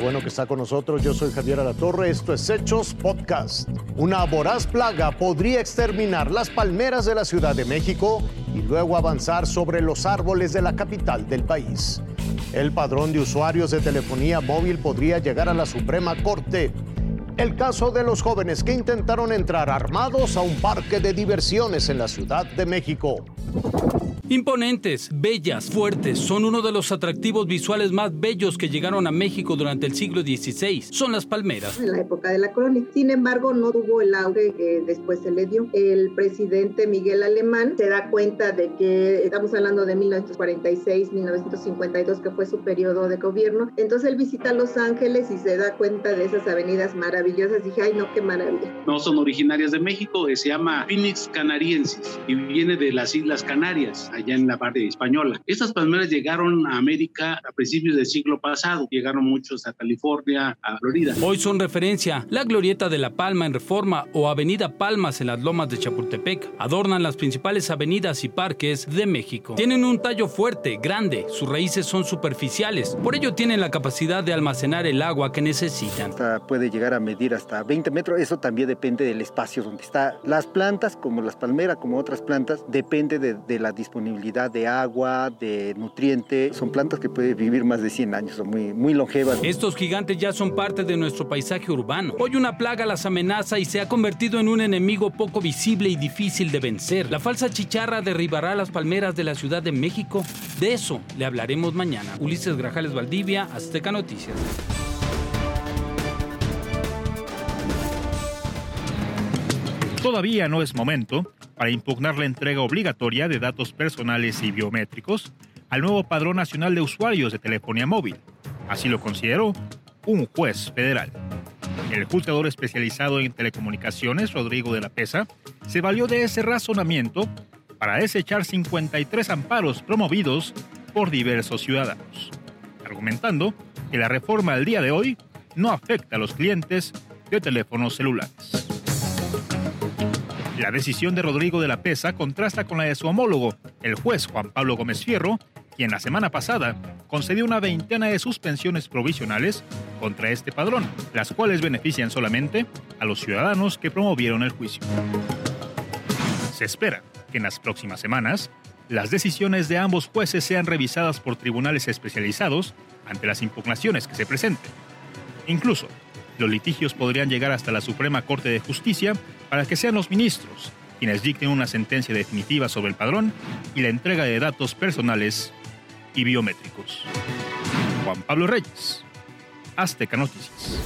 Bueno que está con nosotros. Yo soy Javier Alatorre. Esto es Hechos Podcast. Una voraz plaga podría exterminar las palmeras de la Ciudad de México y luego avanzar sobre los árboles de la capital del país. El padrón de usuarios de telefonía móvil podría llegar a la Suprema Corte. El caso de los jóvenes que intentaron entrar armados a un parque de diversiones en la Ciudad de México. Imponentes, bellas, fuertes, son uno de los atractivos visuales más bellos que llegaron a México durante el siglo XVI. Son las palmeras. En la época de la colonia. Sin embargo, no tuvo el auge que después se le dio. El presidente Miguel Alemán se da cuenta de que estamos hablando de 1946, 1952, que fue su periodo de gobierno. Entonces él visita Los Ángeles y se da cuenta de esas avenidas maravillosas. Dije, ay, no, qué maravilla. No son originarias de México, se llama Phoenix canariensis y viene de las Islas Canarias allá en la parte española. Estas palmeras llegaron a América a principios del siglo pasado, llegaron muchos a California, a Florida. Hoy son referencia la glorieta de La Palma en Reforma o Avenida Palmas en las lomas de Chapultepec. Adornan las principales avenidas y parques de México. Tienen un tallo fuerte, grande, sus raíces son superficiales, por ello tienen la capacidad de almacenar el agua que necesitan. puede llegar a medir hasta 20 metros, eso también depende del espacio donde está. Las plantas, como las palmeras, como otras plantas, depende de, la disponibilidad de agua, de nutriente. Son plantas que pueden vivir más de 100 años, son muy, muy longevas. Estos gigantes ya son parte de nuestro paisaje urbano. Hoy una plaga las amenaza y se ha convertido en un enemigo poco visible y difícil de vencer. La falsa chicharra derribará las palmeras de la Ciudad de México. De eso le hablaremos mañana. Ulises Grajales Valdivia, Azteca Noticias. Todavía no es momento para impugnar la entrega obligatoria de datos personales y biométricos al nuevo Padrón Nacional de Usuarios de Telefonía Móvil. Así lo consideró un juez federal. El juzgador especializado en telecomunicaciones, Rodrigo de la Pesa, se valió de ese razonamiento para desechar 53 amparos promovidos por diversos ciudadanos, argumentando que la reforma al día de hoy no afecta a los clientes de teléfonos celulares. La decisión de Rodrigo de la Pesa contrasta con la de su homólogo, el juez Juan Pablo Gómez Fierro, quien la semana pasada concedió una veintena de suspensiones provisionales contra este padrón, las cuales benefician solamente a los ciudadanos que promovieron el juicio. Se espera que en las próximas semanas las decisiones de ambos jueces sean revisadas por tribunales especializados ante las impugnaciones que se presenten. Incluso, los litigios podrían llegar hasta la Suprema Corte de Justicia para que sean los ministros quienes dicten una sentencia definitiva sobre el padrón y la entrega de datos personales y biométricos. Juan Pablo Reyes, Azteca Noticias.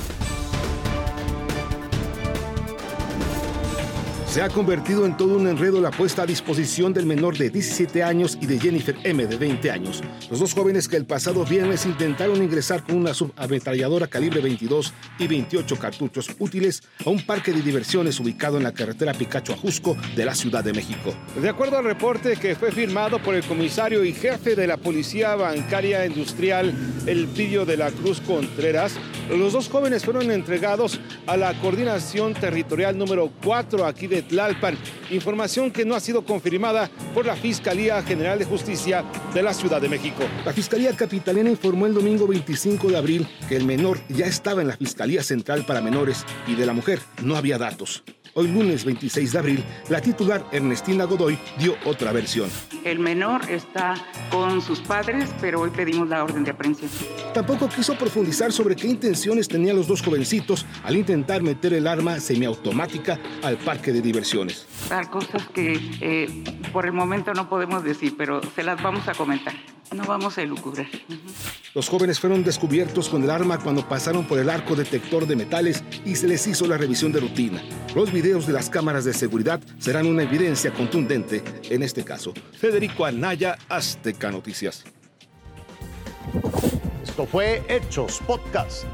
Se ha convertido en todo un enredo la puesta a disposición del menor de 17 años y de Jennifer M. de 20 años. Los dos jóvenes que el pasado viernes intentaron ingresar con una subametralladora calibre 22 y 28 cartuchos útiles a un parque de diversiones ubicado en la carretera Picacho Ajusco de la Ciudad de México. De acuerdo al reporte que fue firmado por el comisario y jefe de la Policía Bancaria Industrial, Elpidio de la Cruz Contreras, los dos jóvenes fueron entregados a la Coordinación Territorial número 4 aquí de Tlalpan, información que no ha sido confirmada por la Fiscalía General de Justicia de la Ciudad de México. La Fiscalía Capitalina informó el domingo 25 de abril que el menor ya estaba en la Fiscalía Central para Menores y de la mujer no había datos. Hoy lunes 26 de abril, la titular Ernestina Godoy dio otra versión. El menor está con sus padres, pero hoy pedimos la orden de aprehensión. Tampoco quiso profundizar sobre qué intenciones tenían los dos jovencitos al intentar meter el arma semiautomática al parque de diversiones. Hay cosas que eh, por el momento no podemos decir, pero se las vamos a comentar. No vamos a elucubrar. Los jóvenes fueron descubiertos con el arma cuando pasaron por el arco detector de metales y se les hizo la revisión de rutina. Los videos de las cámaras de seguridad serán una evidencia contundente en este caso. Federico Anaya, Azteca Noticias. Esto fue Hechos Podcast.